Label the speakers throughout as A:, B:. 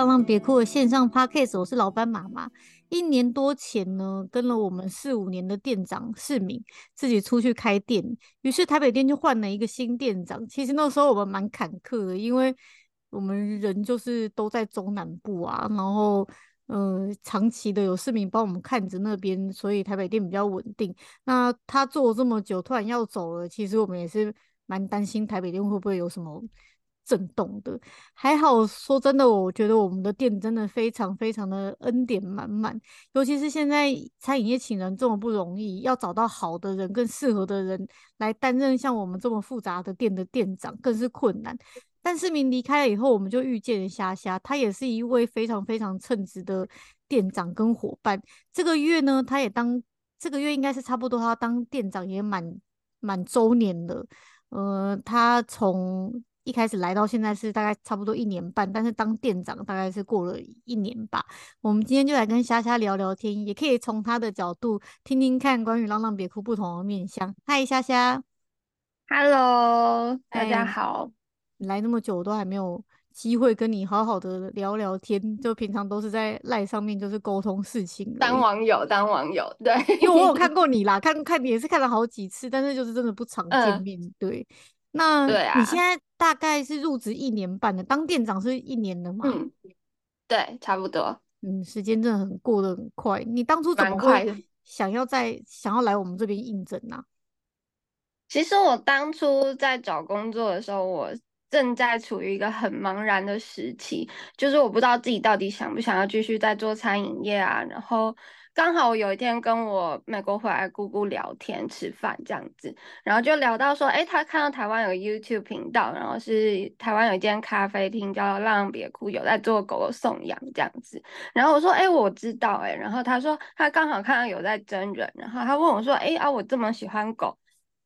A: 好，这里是浪浪别哭的线上 podcast，我是老板妈妈。一年多前呢，跟了我们四五年的店长市民自己出去开店，于是台北店就换了一个新店长。其实那时候我们蛮坎坷的，因为我们人就是都在中南部啊，然后呃长期的有市民帮我们看着那边，所以台北店比较稳定。那他做了这么久，突然要走了，其实我们也是蛮担心台北店会不会有什么。震动的，还好。说真的，我觉得我们的店真的非常非常的恩典满满。尤其是现在餐饮业请人这么不容易，要找到好的人、更适合的人来担任像我们这么复杂的店的店长，更是困难。但市民离开了以后，我们就遇见了虾虾，他也是一位非常非常称职的店长跟伙伴。这个月呢，他也当这个月应该是差不多，他当店长也满满周年了。呃，他从一开始来到现在是大概差不多一年半，但是当店长大概是过了一年吧。我们今天就来跟虾虾聊聊天，也可以从他的角度听听看关于浪浪别哭不同的面向。嗨，虾虾
B: ，Hello，大家好。
A: 来那么久，我都还没有机会跟你好好的聊聊天，就平常都是在赖上面就是沟通事情。
B: 当网友，当网友，对，
A: 因为我有看 过你啦，看看你也是看了好几次，但是就是真的不常见面，嗯、对。那你现在大概是入职一年半的，当店长是一年的吗？
B: 嗯，对，差不多。
A: 嗯，时间真的很过得很快。你当初怎么会想要在想要来我们这边应征呢？
B: 其实我当初在找工作的时候，我正在处于一个很茫然的时期，就是我不知道自己到底想不想要继续在做餐饮业啊，然后。刚好我有一天跟我美国回来姑姑聊天吃饭这样子，然后就聊到说，哎，他看到台湾有个 YouTube 频道，然后是台湾有一间咖啡厅叫浪别哭，有在做狗狗送养这样子。然后我说，哎，我知道，哎，然后他说他刚好看到有在真人，然后他问我说，哎啊，我这么喜欢狗，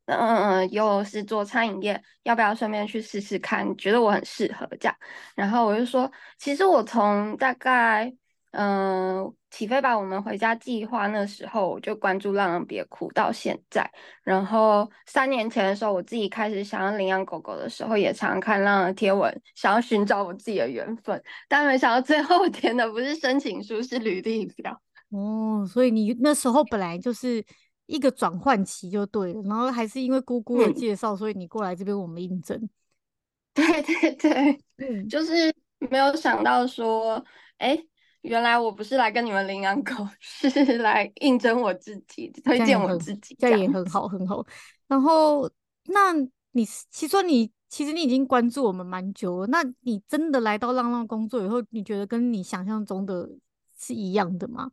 B: 嗯嗯嗯，又是做餐饮业，要不要顺便去试试看？觉得我很适合这样。然后我就说，其实我从大概。嗯，起飞吧，我们回家计划那时候我就关注浪浪别哭到现在，然后三年前的时候，我自己开始想要领养狗狗的时候，也常常看浪浪贴文，想要寻找我自己的缘分，但没想到最后填的不是申请书，是履历表。
A: 哦，所以你那时候本来就是一个转换期就对了，然后还是因为姑姑的介绍，嗯、所以你过来这边我们应征。
B: 对 对对，嗯，就是没有想到说，哎。原来我不是来跟你们领养狗，是来应征我自己，推荐我自己，
A: 这样也很好，很好。然后，那你其实说你其实你已经关注我们蛮久了，那你真的来到浪浪工作以后，你觉得跟你想象中的是一样的吗？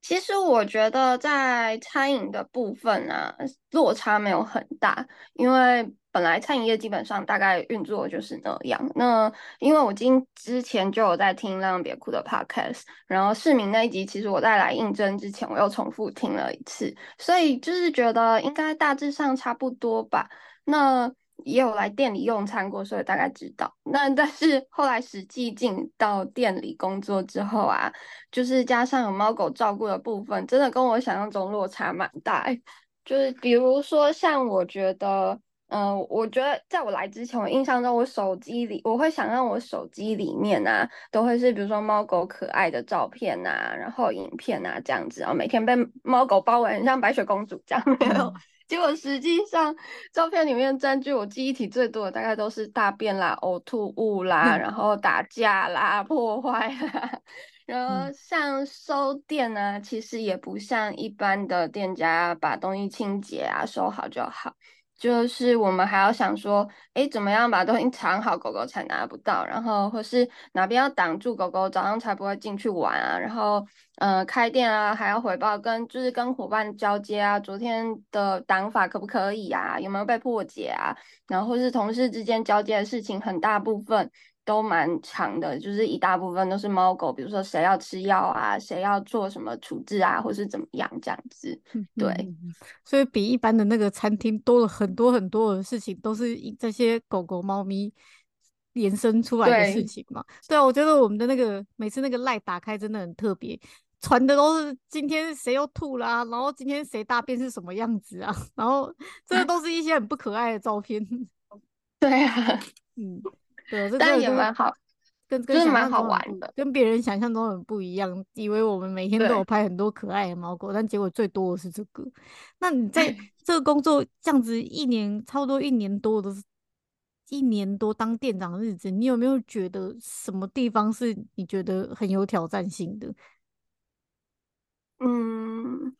B: 其实我觉得在餐饮的部分啊，落差没有很大，因为。本来餐饮业基本上大概运作就是那样。那因为我今之前就有在听浪别哭的 podcast，然后市民那一集其实我在来应征之前我又重复听了一次，所以就是觉得应该大致上差不多吧。那也有来店里用餐过，所以大概知道。那但是后来实际进到店里工作之后啊，就是加上有猫狗照顾的部分，真的跟我想象中落差蛮大。就是比如说像我觉得。嗯、呃，我觉得在我来之前，我印象中我手机里，我会想让我手机里面啊，都会是比如说猫狗可爱的照片呐、啊，然后影片啊这样子，然后每天被猫狗包围，很像白雪公主这样。没有，结果实际上照片里面占据我记忆体最多的，大概都是大便啦、呕吐物啦，然后打架啦、破坏啦。然后像收店呢，其实也不像一般的店家把东西清洁啊、收好就好。就是我们还要想说，哎，怎么样把东西藏好，狗狗才拿不到，然后或是哪边要挡住狗狗，早上才不会进去玩啊。然后，呃，开店啊，还要回报跟就是跟伙伴交接啊，昨天的挡法可不可以啊？有没有被破解啊？然后或是同事之间交接的事情，很大部分。都蛮长的，就是一大部分都是猫狗，比如说谁要吃药啊，谁要做什么处置啊，或是怎么样这样子。对，
A: 嗯，所以比一般的那个餐厅多了很多很多的事情，都是这些狗狗、猫咪延伸出来的事情嘛。对，啊，我觉得我们的那个每次那个赖打开真的很特别，传的都是今天谁又吐啦，啊，然后今天谁大便是什么样子啊，然后这个 都是一些很不可爱的照片。
B: 对啊，
A: 嗯。对，
B: 但也蛮好，
A: 跟跟想
B: 蛮好玩的，
A: 跟别人想象中很不一样。以为我们每天都有拍很多可爱的猫狗，但结果最多的是这个。那你在 这个工作这样子一年，差不多一年多的，一年多当店长的日子，你有没有觉得什么地方是你觉得很有挑战性的？
B: 嗯。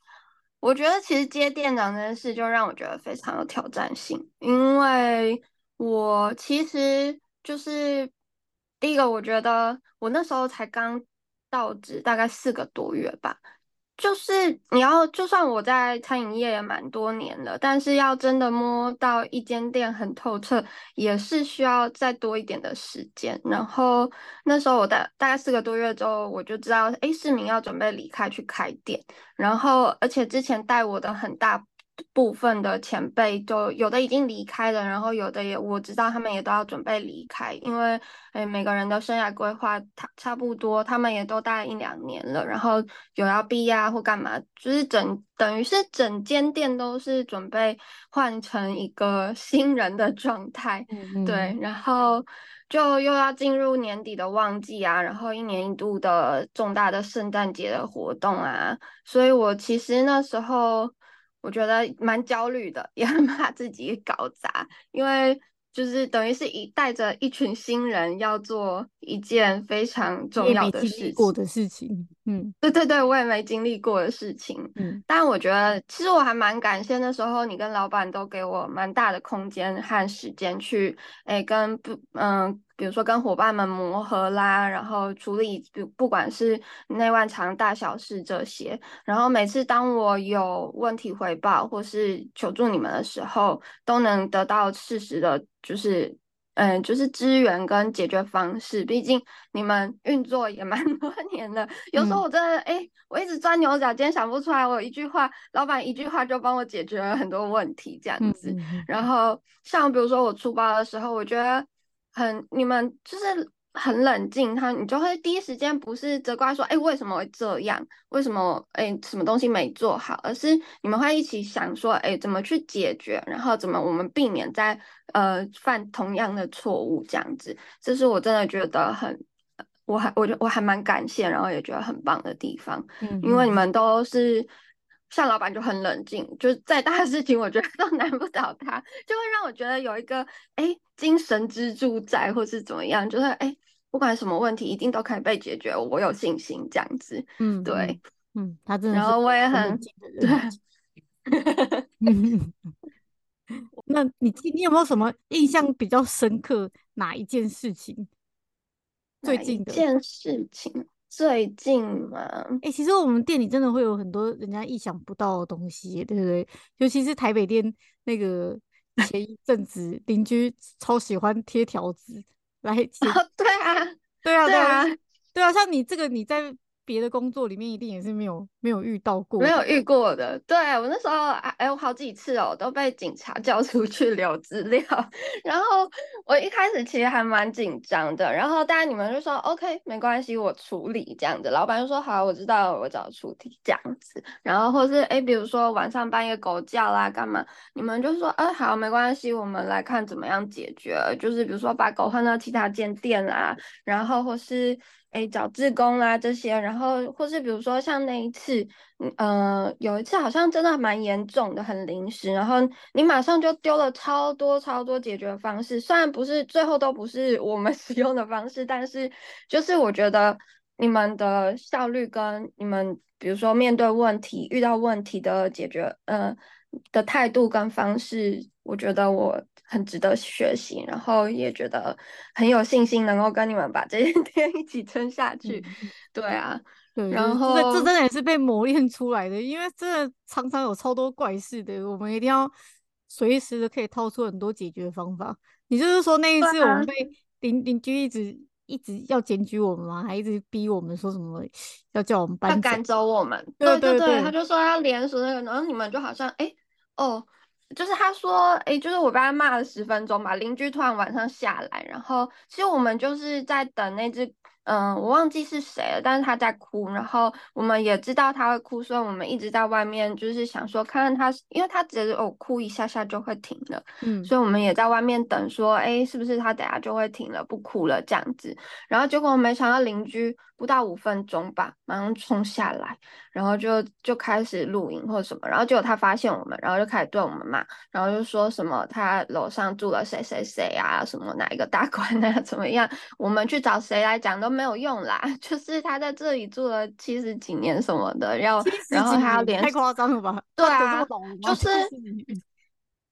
B: 我觉得其实接店长这件事就让我觉得非常有挑战性，因为我其实就是第一个，我觉得我那时候才刚到职大概四个多月吧。就是你要，就算我在餐饮业也蛮多年了，但是要真的摸到一间店很透彻，也是需要再多一点的时间。然后那时候我大大概四个多月之后，我就知道，哎，市民要准备离开去开店。然后而且之前带我的很大。部分的前辈就有的已经离开了，然后有的也我知道他们也都要准备离开，因为诶每个人的生涯规划差差不多，他们也都大概一两年了，然后有要毕业啊或干嘛，就是整等于是整间店都是准备换成一个新人的状态，对，然后就又要进入年底的旺季啊，然后一年一度的重大的圣诞节的活动啊，所以我其实那时候。我觉得蛮焦虑的，也很怕自己搞砸，因为就是等于是一带着一群新人要做一件非常重要的事情，
A: 过的事情。嗯，
B: 对对对，我也没经历过的事情。嗯，但我觉得其实我还蛮感谢那时候你跟老板都给我蛮大的空间和时间去，哎，跟不嗯。比如说跟伙伴们磨合啦，然后处理不不管是内外场大小事这些，然后每次当我有问题回报或是求助你们的时候，都能得到适时的，就是嗯，就是支援跟解决方式。毕竟你们运作也 蛮多年的，有时候我真的哎、嗯，我一直钻牛角尖想不出来，我一句话，老板一句话就帮我解决了很多问题这样子。嗯、然后像比如说我出包的时候，我觉得。很，你们就是很冷静，他你就会第一时间不是责怪说，哎，为什么会这样？为什么哎，什么东西没做好？而是你们会一起想说，哎，怎么去解决？然后怎么我们避免再呃犯同样的错误？这样子，这是我真的觉得很，我还我觉我还蛮感谢，然后也觉得很棒的地方，嗯，因为你们都是。像老板就很冷静，就是再大的事情，我觉得 都难不倒他，就会让我觉得有一个哎精神支柱在，或是怎么样，就是哎不管什么问题，一定都可以被解决，我有信心这样子。嗯，对，
A: 嗯，他真的。
B: 然后我也很对。
A: 那你你有没有什么印象比较深刻哪一件事情？最近的
B: 一件事情。最近嘛，
A: 哎、欸，其实我们店里真的会有很多人家意想不到的东西，对不对？尤其是台北店那个前一阵子邻居超喜欢贴条子来、
B: 哦，对啊，
A: 对啊，对啊，对啊，像你这个你在。别的工作里面一定也是没有没有遇到过，
B: 没有遇过的。对，我那时候哎，我好几次哦，都被警察 叫出去留资料。然后我一开始其实还蛮紧张的。然后当然你们就说 OK，没关系，我处理这样子。老板就说好，我知道，我找处理这样子。然后或是哎，比如说晚上半夜狗叫啦，干嘛？你们就说哎，好，没关系，我们来看怎么样解决。就是比如说把狗换到其他间店啦，然后或是。哎，找志工啦这些，然后或是比如说像那一次，呃，有一次好像真的蛮严重的，很临时，然后你马上就丢了超多超多解决方式，虽然不是最后都不是我们 使用的方式，但是就是我觉得你们的效率跟你们比如说面对问题、遇到问题的解决，呃的态度跟方式，我觉得我。很值得学习，然后也觉得很有信心，能够跟你们把这些 天一起撑下去。嗯、对啊，
A: 对，
B: 然后
A: 这真的也是被磨练出来的，因为真的常常有超多怪事的，我们一定要随时的可以掏出很多解决方法。你就是说那一次我们被邻邻居一直一直要检举我们吗？还一直逼我们说什么要叫我们搬走，
B: 赶走我
A: 们？对对对，
B: 他就说要连署那个，然后你们就好像哎哦。就是他说，诶、就是我被他骂了十分钟吧。邻居突然晚上下来，然后其实我们就是在等那只嗯，我忘记是谁了，但是他在哭，然后我们也知道他会哭，所以我们一直在外面，就是想说看看他，因为他只有哭一下下就会停了，嗯，所以我们也在外面等，说，哎，是不是他等下就会停了，不哭了这样子，然后结果我没想到邻居不到五分钟吧，马上冲下来，然后就就开始录音或者什么，然后结果他发现我们，然后就开始对我们骂，然后就说什么他楼上住了谁谁谁啊，什么哪一个大官啊，怎么样，我们去找谁来讲都。没有用啦，就是他在这里住了七十几年什么的，要然后他要连
A: 太夸张了吧？
B: 对啊，就是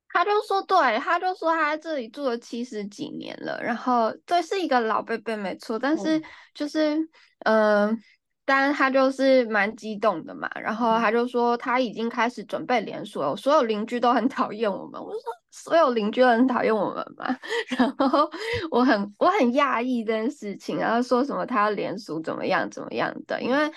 B: 他就说，对，他就说他在这里住了七十几年了，然后这是一个老贝贝没错，但是就是嗯。呃当然他就是蛮激动的嘛，然后他就说他已经开始准备连锁了，所有邻居都很讨厌我们。我说所有邻居都很讨厌我们嘛，然后我很我很讶异这件事情，然后说什么他要连署怎么样怎么样的，因为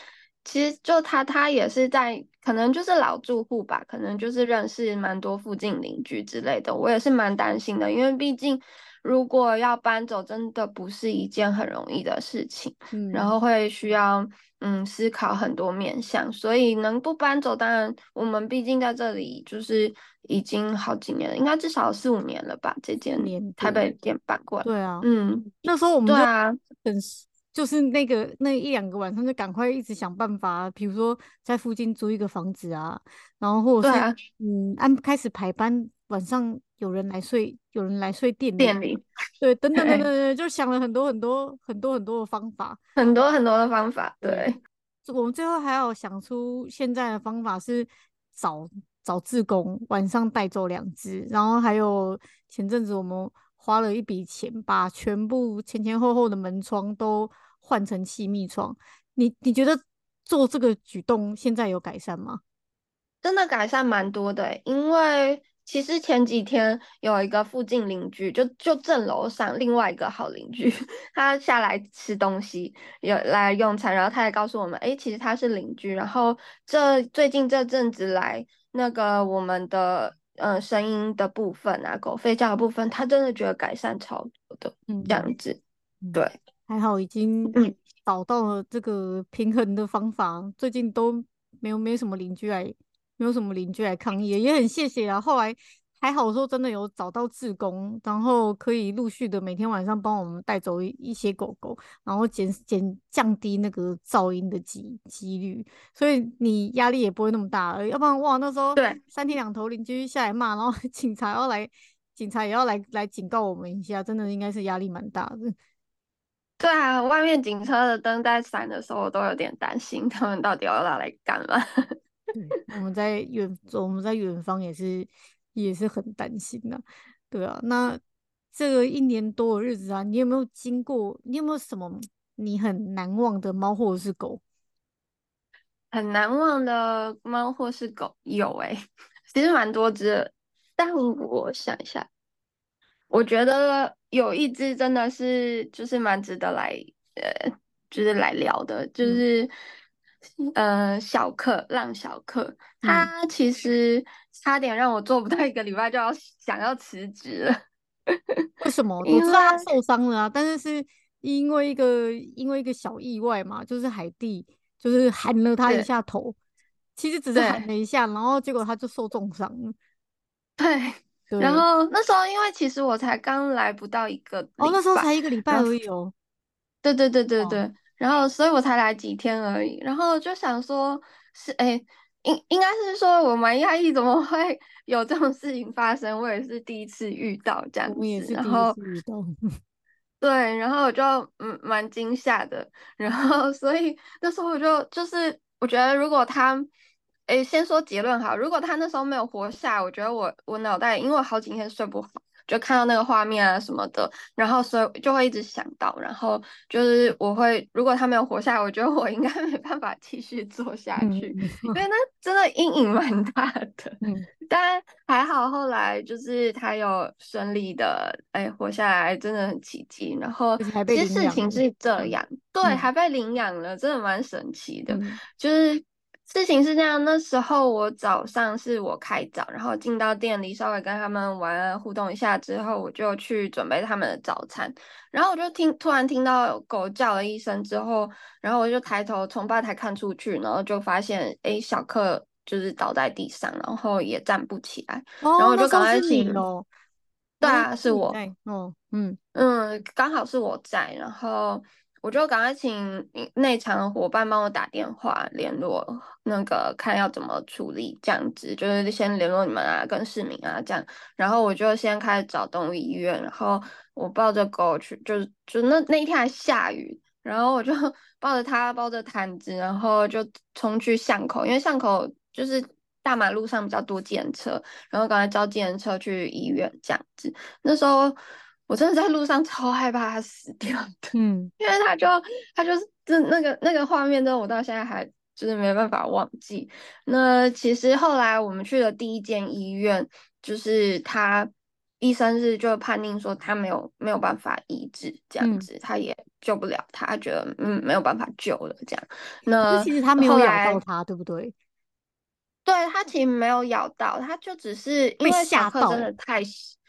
B: 其实就他他也是在可能就是老住户吧，可能就是认识蛮多附近邻居之类的，我也是蛮担心的，因为毕竟。如果要搬走，真的不是一件很容易的事情，嗯，然后会需要嗯思考很多面向，所以能不搬走，当然我们毕竟在这里就是已经好几年了，应该至少四五年了吧，这间台北店搬过来，
A: 对啊，
B: 嗯，
A: 那时候我们
B: 对啊，
A: 很就是那个那一两个晚上就赶快一直想办法，比如说在附近租一个房子啊，然后或者是、啊、嗯安开始排班，晚上有人来睡。有人来睡店里，
B: 店里，
A: 对，等等等等等，就想了很多很多很多很多的方法，
B: 很多很多的方法。对，
A: 我们最后还要想出现在的方法是找找志工，晚上带走两只，然后还有前阵子我们花了一笔钱，把全部前前后后的门窗都换成气密窗。你你觉得做这个举动现在有改善吗？
B: 真的改善蛮多的，因为。其实前几天有一个附近邻居，就就正楼上另外一个好邻居，他下来吃东西，有来用餐，然后他也告诉我们，哎，其实他是邻居。然后这最近这阵子来，那个我们的嗯声音的部分啊，狗吠叫的部分，他真的觉得改善超多的，嗯，这样子，对，
A: 还好已经找到了这个平衡的方法，嗯、最近都没有没有什么邻居来。没有什么邻居来抗议，也很谢谢啊。后来还好说，真的有找到志工，然后可以陆续的每天晚上帮我们带走一些狗狗，然后减减降低那个噪音的几几率，所以你压力也不会那么大。要不然哇，那时候对三天两头邻居下来骂，然后 警察要来，警察也要来来警告我们一下，真的应该是压力蛮大的。
B: 对啊，外面警车的灯在闪的时候，我都有点担心，他们到底要拿来干嘛？
A: 对，我们在远，我们在远方也是也是很担心的，对啊。那这个一年多的日子啊，你有没有经过？你有没有什么你很难忘的猫或者是狗？
B: 很难忘的猫或是狗有诶、欸，其实蛮多只，但我想一下，我觉得有一只真的是就是蛮值得来呃，就是来聊的，就是。嗯呃，小克浪小克，他其实差点让我做不到一个礼拜就要 想要辞职了。
A: 为什么？我知道他受伤了啊，但是是因为一个因为一个小意外嘛，就是海蒂就是喊了他一下头，其实只是喊了一下，然后结果他就受重伤了。
B: 对，对，然后那时候因为其实我才刚来不到一个，
A: 哦，那时候才一个礼拜而已哦。
B: 对对对对对。然后，所以我才来几天而已。然后就想说，是哎，应应该是说我蛮讶异，怎么会 有这种事情发生？我也是第一次遇到这样子。
A: 我也是第一次遇到。
B: 对，然后我就嗯蛮惊吓的。然后，所以那时候我就就是我觉得，如果他哎，先说结论好，如果他那时候没有活下，我觉得我我脑袋因为我好几天睡不好。就看到那个画面啊什么的，然后所以就会一直想到，然后就是我会，如果他没有活下来，我觉得我应该 没办法继续做下去，嗯、因为那真的阴影蛮大的。嗯，但还好后来就是他有顺利的哎活下来，真的很奇迹。然后其实事情是这样，对，还被领养了，真的蛮神奇的。嗯、就是事情是这样，那时候我早上是我开早，然后进到店里稍微跟他们玩互动一下之后，我就去准备他们的早餐。然后我就听突然听到狗叫了一声之后，然后我就抬头从吧台看出去，然后就发现哎，小克就是倒在地上，然后也站不起来。
A: 哦，
B: 然后我就赶快请。对啊，
A: 哦、
B: 是我。
A: 哦，嗯
B: 嗯，刚好是我在，然后。我就赶快请内场的伙伴帮我打电话联络，那个看要怎么处理，这样子就是先联络你们啊，跟市民啊这样。然后我就先开始找动物医院，然后我抱着狗去，就是就那那一天还下雨，然后我就 抱着它，抱着毯子，然后就冲去巷口，因为巷口就是大马路上比较多计程车，然后赶快叫计程车去医院这样子。那时候。我真的在路上超害怕他死掉的，
A: 嗯，
B: 因为他就他就是就那个那个画面，真的我到现在还就是没办法忘记。那其实后来我们去了第一间医院，就是他医生是就判定说他没有没有办法医治这样子，嗯、他也救不了他，他觉得嗯没有办法救了这样。那
A: 其实他没有咬到他，对不对？
B: 对，他其实没有咬到，他就只是因为小克真的太。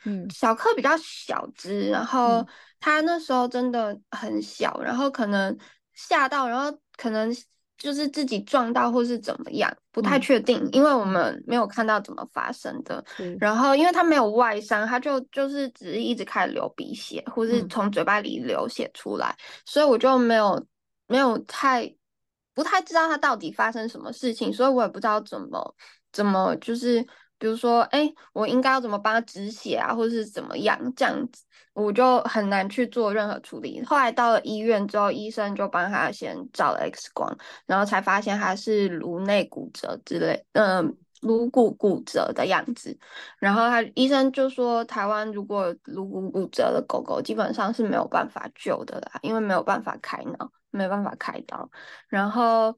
B: 嗯，小克比较小只，然后他那时候真的很小，然后可能吓到，然后可能就是自己撞到或是怎么样，不太确定，嗯、因为我们没有看到怎么发生的。嗯、然后因为他没有外伤，他就就是只是一直开始流鼻血，或是从嘴巴里流血出来，嗯、所以我就没有没有太不太知道他到底发生什么事情，所以我也不知道怎么怎么就是。比如说，哎，我应该要怎么帮他止血啊，或者是怎么样这样子，我就很难去做任何处理。后来到了医院之后，医生就帮他先照了 X 光，然后才发现他是颅内骨折之类，嗯、颅骨骨折的样子。然后他医生就说，台湾如果颅骨骨折的狗狗基本上是没有办法救的啦，因为没有办法开脑，没有办法开刀。然后。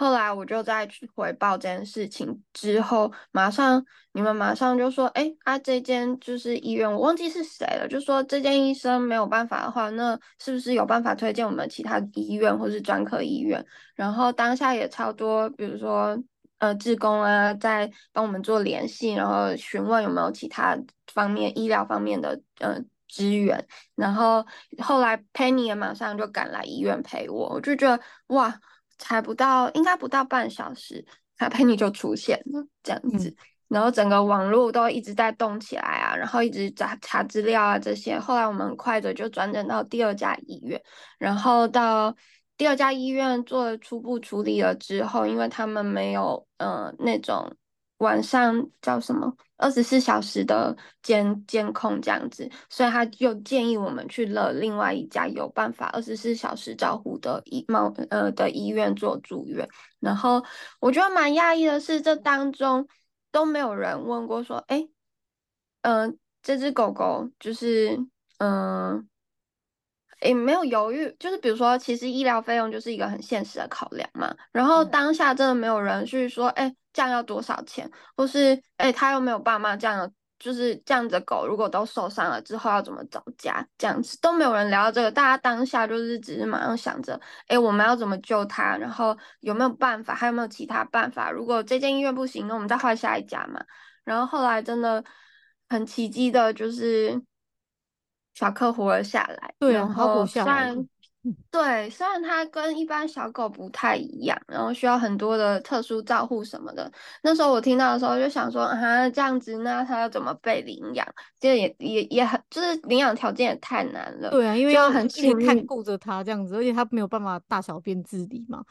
B: 后来我就再去回报这件事情之后，马上你们马上就说，哎，啊这间就是医院，我忘记是谁了，就说这间医生没有办法的话，那是不是有办法推荐我们其他医院或是专科医院？然后当下也超多，比如说呃，志工啊，在帮我们做联系，然后询问有没有其他方面医疗方面的呃资源。然后后来 Penny 也马上就赶来医院陪我，我就觉得哇。才不到，应该不到半小时，卡佩尼就出现了，这样子，嗯、然后整个网络都一直在动起来啊，然后一直查查资料啊这些。后来我们很快的就转诊到第二家医院，然后到第二家医院做了初步处理了之后，因为他们没有呃那种。晚上叫什么？二十四小时的监监控这样子，所以他就建议我们去了另外一家有办法二十四小时照护的医猫呃的医院做住院。然后我觉得蛮讶异的是，这当中都没有人问过说，哎，嗯、呃，这只狗狗就是嗯。也没有犹豫，就是比如说，其实医疗费用就是一个很现实的考量嘛。然后当下真的没有人去说，哎，这样要多少钱，或是哎，他又没有爸妈，这样就是这样子的狗，如果都受伤了之后要怎么找家，这样子都没有人聊到这个。大家当下就是只是马上想着，哎，我们要怎么救他，然后有没有办法，还有没有其他办法？如果这间医院不行，那我们再换下一家嘛。然后后来真的很奇迹的，就是。小克活了下来，
A: 对啊，好活下来。
B: 对，虽然它跟一般小狗不太一样，然后需要很多的特殊照护什么的。那时候我听到的时候就想说，啊，这样子，那它要怎么被领养？这也也也很，就是领养条件也太难了。
A: 对啊，因为要很尽力看顾着它这样子，而且它没有办法大小便自理嘛。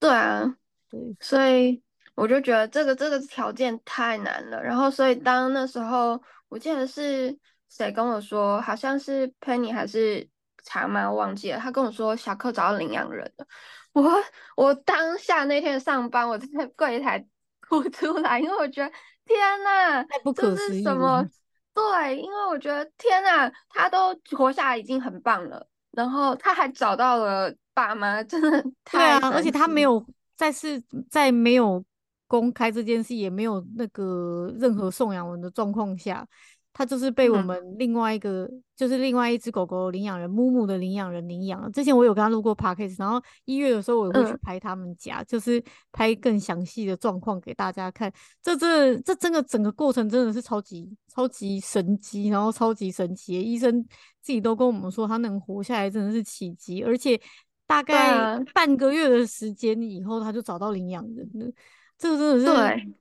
B: 对啊，对，所以我就觉得这个这个条件太难了。然后，所以当那时候，我记得是。谁跟我说？好像是 Penny 还是茶妈，忘记了。他跟我说小克找到领养人了。我我当下那天上班，我在柜台哭出来，因为我觉得天哪，
A: 太不可思议了。
B: 这是什么？对，因为我觉得天哪，他都活下来已经很棒了，然后他还找到了爸妈，真的太 对啊！
A: 而且他没有再次在没有公开这件事，也没有那个任何送养人的状况下。它就是被我们另外一个，嗯、就是另外一只狗狗领养人木木的领养人领养了。之前我有跟他录过 podcast，然后一月的时候我也会去拍他们家，嗯、就是拍更详细的状况给大家看。这这这真的整个过程真的是超级超级神奇，然后超级神奇。医生自己都跟我们说，他能活下来真的是奇迹，而且大概半个月的时间以后，他就找到领养人了。这个真的是
B: 对。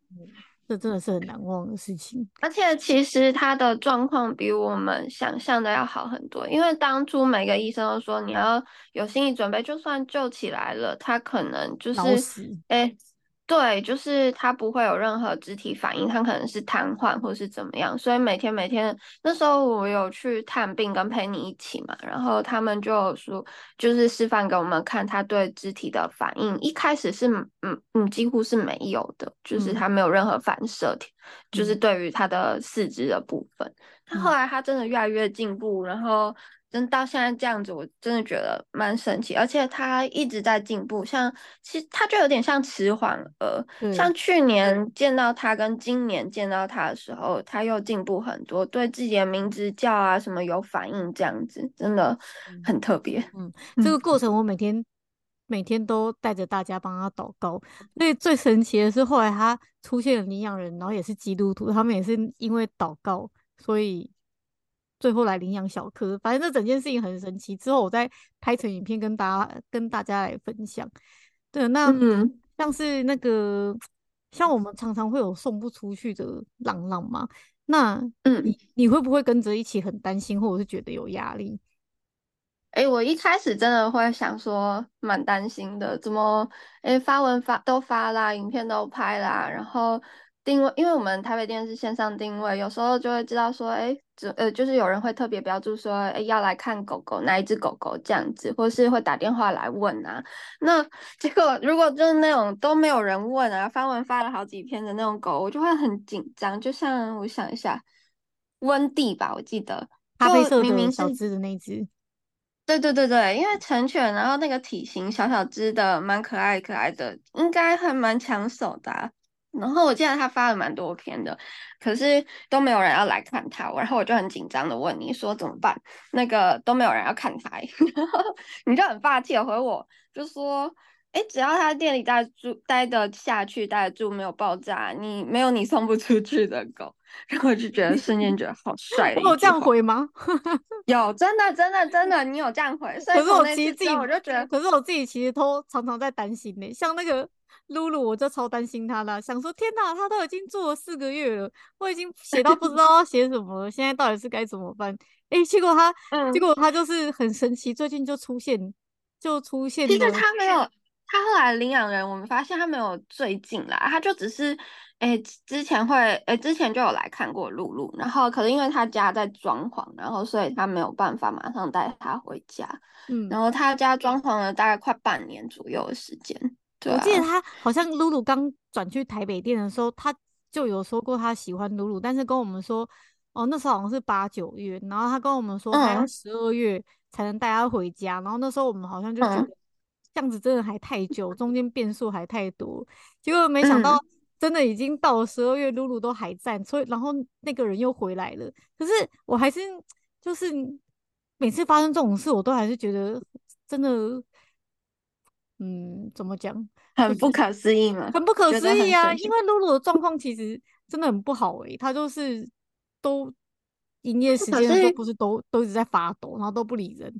A: 这真的是很难忘的事情，
B: 而且其实他的状况比我们想象的要好很多，因为当初每个医生都说你要有心理准备，就算救起来了，他可能就是哎。
A: 死
B: 对，就是他不会有任何肢体反应，他可能是瘫痪或是怎么样，所以每天每天那时候我有去探病跟陪你一起嘛，然后他们就说就是示范给我们看他对肢体的反应，一开始是嗯嗯几乎是没有的，就是他没有任何反射，嗯、就是对于他的四肢的部分，他、嗯、后来他真的越来越进步，然后。真到现在这样子，我真的觉得蛮神奇，而且他一直在进步。像其实他就有点像迟缓儿，
A: 嗯、
B: 像去年见到他跟今年见到他的时候，他又进步很多，对自己的名字叫啊什么有反应，这样子真的很特别。
A: 嗯，这个过程我每天、嗯、每天都带着大家帮他祷告。所以最神奇的是后来他出现了领养人，然后也是基督徒，他们也是因为祷告，所以。最后来领养小柯，反正这整件事情很神奇。之后我再拍成影片跟大家跟大家来分享。对，那嗯像是那个、嗯、像我们常常会有送不出去的浪浪嘛，那嗯，你你会不会跟着一起很担心，或者是觉得有压力？
B: 哎、欸，我一开始真的会想说蛮担心的，怎么哎、欸、发文发都发啦，影片都拍啦，然后。定位，因为我们台北店是线上定位，有时候就会知道说，哎，就呃，就是有人会特别标注说，哎，要来看狗狗，哪一只狗狗这样子，或是会打电话来问啊。那 结果如果就是那种都没有人问啊，发文发了好几篇的那种狗，我就会很紧张。就像我想一下，温蒂吧，我记得
A: 咖啡色明明小只的那只，
B: 对对对对，因为成犬，然后那个体型小小只的，蛮可爱可爱的，应该还蛮抢手的啊。然后我记得他发了蛮多篇的，可是都没有人要来看他，然后我就很紧张的问你说怎么办？那个都没有人要看他，然后你就很霸气的回我，就说，哎，只要他店里待住待得下去，待得住，没有爆炸，你没有你送不出去的狗。然后我就觉得瞬间觉得好帅。
A: 我有这样回吗？
B: 有，真的真的真的，你有这样回。所以
A: 可是我其实自己
B: 我就觉得，
A: 可是我自己其实都常常在担心呢，像那个。露露，我就超担心他了，想说天哪，他都已经做了四个月了，我已经写到不知道要写什么了，现在到底是该怎么办？哎、欸，结果他，嗯、结果他就是很神奇，最近就出现，就出现。
B: 其实他没有，他后来领养人，我们发现他没有最近啦，他就只是，哎、欸，之前会，哎、欸，之前就有来看过露露，然后可是因为他家在装潢，然后所以他没有办法马上带他回家，嗯，然后他家装潢了大概快半年左右的时间。啊、
A: 我记得他好像露露刚转去台北店的时候，他就有说过他喜欢露露，但是跟我们说，哦，那时候好像是八九月，然后他跟我们说还要十二月才能带他回家，嗯、然后那时候我们好像就觉得这样子真的还太久，中间变数还太多，结果没想到真的已经到了十二月，露露都还在，所以然后那个人又回来了，可是我还是就是每次发生这种事，我都还是觉得真的。嗯，怎么讲？
B: 很不可思议嘛，
A: 很不可思议啊！因为露露的状况其实真的很不好诶、欸，她就是都营业时间都不是都都一直在发抖，然后都不理人。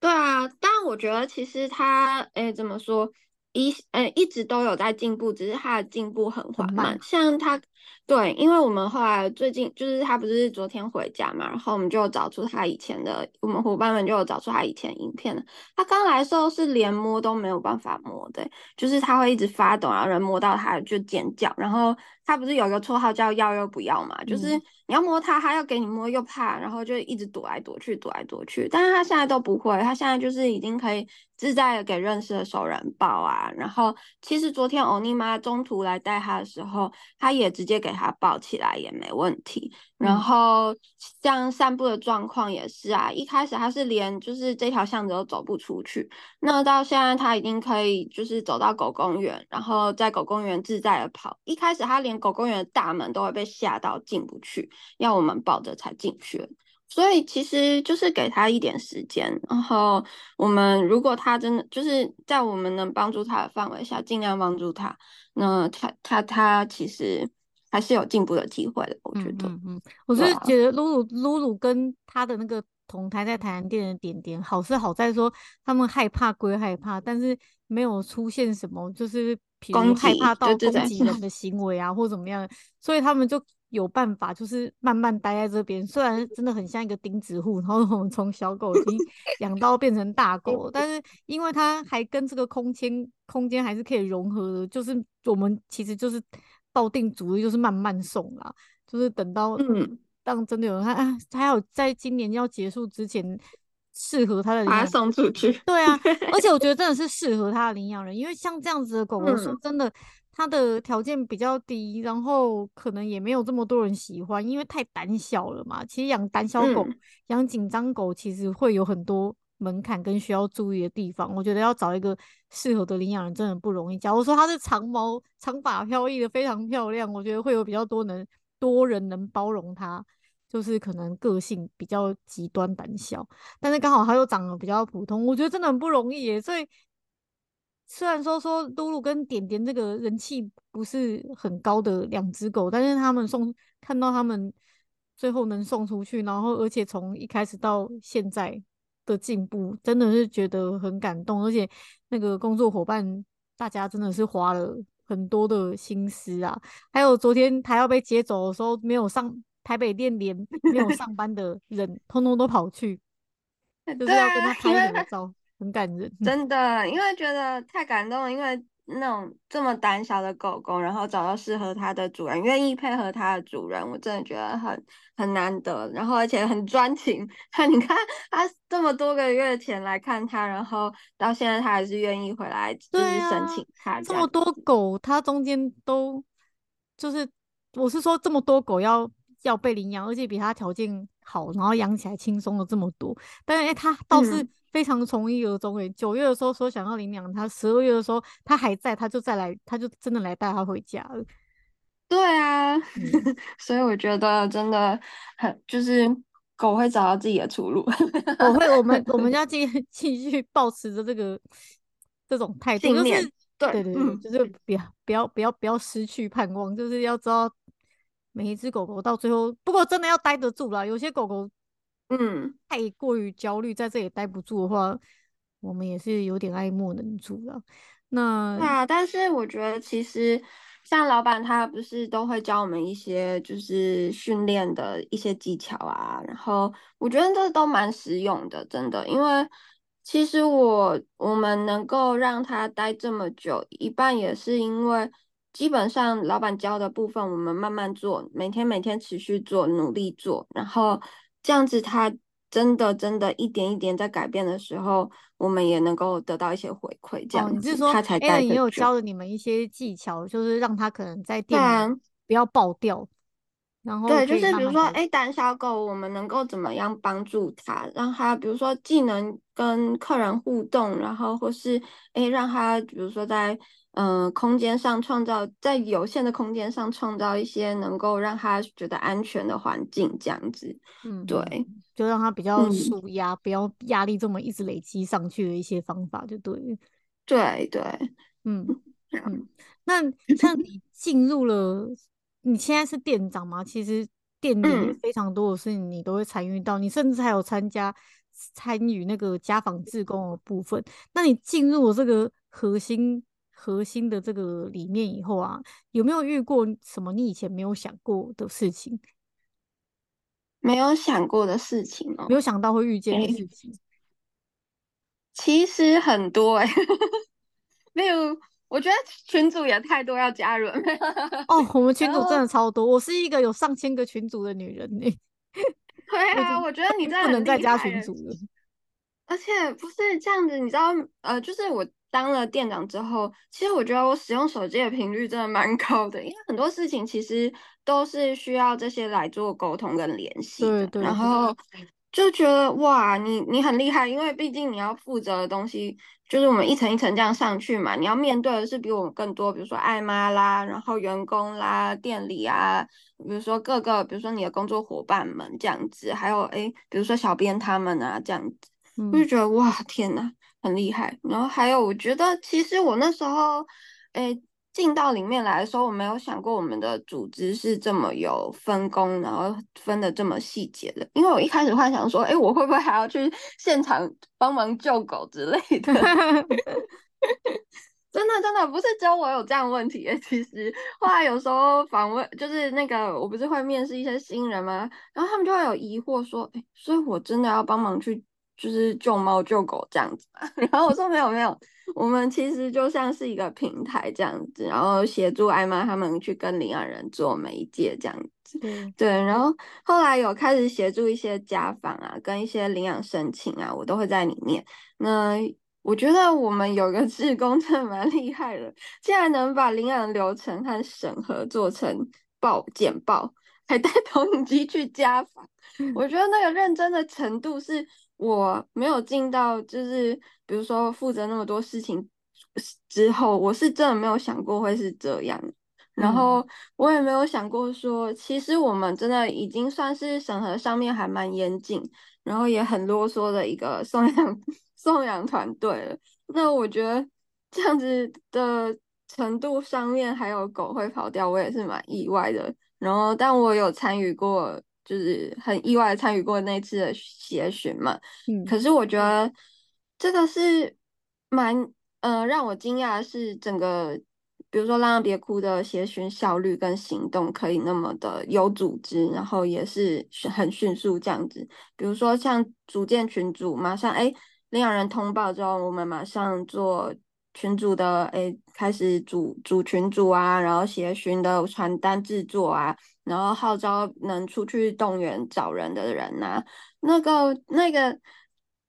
B: 对啊，但我觉得其实他，诶、欸，怎么说？一，诶、欸，一直都有在进步，只是他的进步很缓慢。慢像他。对，因为我们后来最近就是他不是昨天回家嘛，然后我们就找出他以前的，我们伙伴们就有找出他以前影片了。他刚来的时候是连摸都没有办法摸的，就是他会一直发抖，然后人摸到他就尖叫，然后。他不是有个绰号叫要又不要嘛？嗯、就是你要摸他，他要给你摸又怕，然后就一直躲来躲去，躲来躲去。但是他现在都不会，他现在就是已经可以自在的给认识的熟人抱啊。然后其实昨天欧尼妈中途来带他的时候，他也直接给他抱起来也没问题。然后像散步的状况也是啊，一开始他是连就是这条巷子都走不出去，那到现在他已经可以就是走到狗公园，然后在狗公园自在的跑。一开始他连狗公园的大门都会被吓到进不去，要我们抱着才进去。所以其实就是给他一点时间，然后我们如果他真的就是在我们能帮助他的范围下，尽量帮助他。那他他他其实还是有进步的机会的，我觉得。
A: 嗯，嗯，嗯，我是觉得露露露露跟他的那个同台在台南店的点点，好是好在说他们害怕归害怕，但是没有出现什么就是比如害怕到攻击人的 行为啊，或怎么样，所以他们就。有办法，就是慢慢待在这边。虽然真的很像一个钉子户，然后我们从小狗已经 养到变成大狗，但是因为它还跟这个空间空间还是可以融合的，就是我们其实就是抱定主意，就是慢慢送啦，就是等到嗯，当真的有人看啊，还有在今年要结束之前，适合他的领养，把它
B: 送出去。
A: 对啊，而且我觉得真的是适合他的领养人，因为像这样子的狗狗，说真的。它的条件比较低，然后可能也没有这么多人喜欢，因为太胆小了嘛。其实养胆小狗、养紧张狗，其实会有很多门槛跟需要注意的地方。我觉得要找一个适合的领养人真的不容易。假如说它是长毛、长发飘逸的，非常漂亮，我觉得会有比较多能多人能包容它。就是可能个性比较极端胆小，但是刚好它又长得比较普通，我觉得真的很不容易耶。所以。虽然说说露露跟点点这个人气不是很高的两只狗，但是他们送看到他们最后能送出去，然后而且从一开始到现在的进步，真的是觉得很感动。而且那个工作伙伴大家真的是花了很多的心思啊。还有昨天他要被接走的时候，没有上台北店，连 没有上班的人通通都跑去，就是要跟他拍合照。很感人，
B: 真的，因为觉得太感动了。因为那种这么胆小的狗狗，然后找到适合它的主人，愿意配合它的主人，我真的觉得很很难得。然后而且很专情，看 你看它这么多个月前来看它，然后到现在它还是愿意回来，就是申请它这。
A: 这么多狗，它中间都就是，我是说这么多狗要要被领养，而且比它条件好，然后养起来轻松了这么多。但是诶，它倒是。嗯非常从一而终诶，九月的时候说想要领养他，十二月的时候他还在，他就再来，他就真的来带他回家了。
B: 对啊，嗯、所以我觉得真的很，就是狗会找到自己的出路。
A: 我会，我们 我们要继继续保持着这个这种态度，就是对对对，嗯、就是不要不要不要不要失去盼望，就是要知道每一只狗狗到最后，不过真的要待得住啦，有些狗狗。嗯，太过于焦虑，在这里待不住的话，我们也是有点爱莫能助了。那
B: 对啊，但是我觉得其实像老板他不是都会教我们一些就是训练的一些技巧啊，然后我觉得这都蛮实用的，真的。因为其实我我们能够让它待这么久，一半也是因为基本上老板教的部分，我们慢慢做，每天每天持续做，努力做，然后。这样子，他真的真的一点一点在改变的时候，我们也能够得到一些回馈。这样子，哦、
A: 就是说他才带也有教了你们一些技巧，就是让他可能在店里不要爆掉。啊、然后对，
B: 就是比如说，哎，胆小狗，我们能够怎么样帮助他，让他比如说既能跟客人互动，然后或是哎让他比如说在。嗯、呃，空间上创造，在有限的空间上创造一些能够让他觉得安全的环境，这样子，嗯，对，
A: 就让他比较舒压，嗯、不要压力这么一直累积上去的一些方法，就对，
B: 对对，
A: 嗯嗯。那像你进入了，你现在是店长吗？其实店里非常多的事情你都会参与到，嗯、你甚至还有参加参与那个家访志工的部分。那你进入了这个核心。核心的这个理念以后啊，有没有遇过什么你以前没有想过的事情？
B: 没有想过的事情哦，
A: 没有想到会遇见的事情。
B: 其实很多哎、欸，例如我觉得群主也太多要加入
A: 哦，我们群主真的超多，我是一个有上千个群主的女人呢、欸。
B: 对啊，我觉得你真的
A: 不能再加群主了。
B: 而且不是这样子，你知道，呃，就是我。当了店长之后，其实我觉得我使用手机的频率真的蛮 高的，因为很多事情其实都是需要这些来做沟通跟联系的。对对对。然后，就觉得哇，你你很厉害，因为毕竟你要负责的东西就是我们一层一层这样上去嘛，你要面对的是比我们更多，比如说爱妈啦，然后员工啦，店里啊，比如说各个，比如说你的工作伙伴们这样子，还有诶，比如说小编他们啊这样子，我就觉得哇，天呐，很厉害。然后还有，我觉得其实我那时候诶。进到里面来的时候，我没有想过我们的组织是这么有分工，然后分的这么细节的。因为我一开始幻想说，哎，我会不会还要去现场帮忙救狗之类的？真的真的不是只有我有这样问题。其实后来有时候访问，就是那个我不是会面试一些新人吗？然后他们就会有疑惑说，哎，所以我真的要帮忙去，就是救猫救狗这样子嘛？然后我说没有没有。我们其实就像是一个平台这样子，然后协助艾妈他们去跟领养人做媒介这样子。
A: 对，
B: 对，然后后来有开始协助一些家访啊，跟一些领养申请啊，我都会在里面。那我觉得我们有个志工真的蛮厉害的，竟然能把领养流程和审核做成报简报，还带投影机去家访。我觉得那个认真的程度是。我没有进到，就是比如说负责那么多事情之后，我是真的没有想过会是这样。然后我也没有想过说，其实我们真的已经算是审核上面还蛮严谨，然后也很啰嗦的一个送养 送养团队了。那我觉得这样子的程度上面还有狗会跑掉，我也是蛮意外的。然后，但我有参与过。就是很意外参与过那次的协寻嘛，嗯，可是我觉得这个是蛮呃让我惊讶的是整个，比如说浪浪别哭的协寻效率跟行动可以那么的有组织，然后也是很迅速这样子。比如说像组建群组，马上哎领养人通报之后，我们马上做群组的哎开始组组群组啊，然后协寻的传单制作啊。然后号召能出去动员找人的人呐、啊，那个那个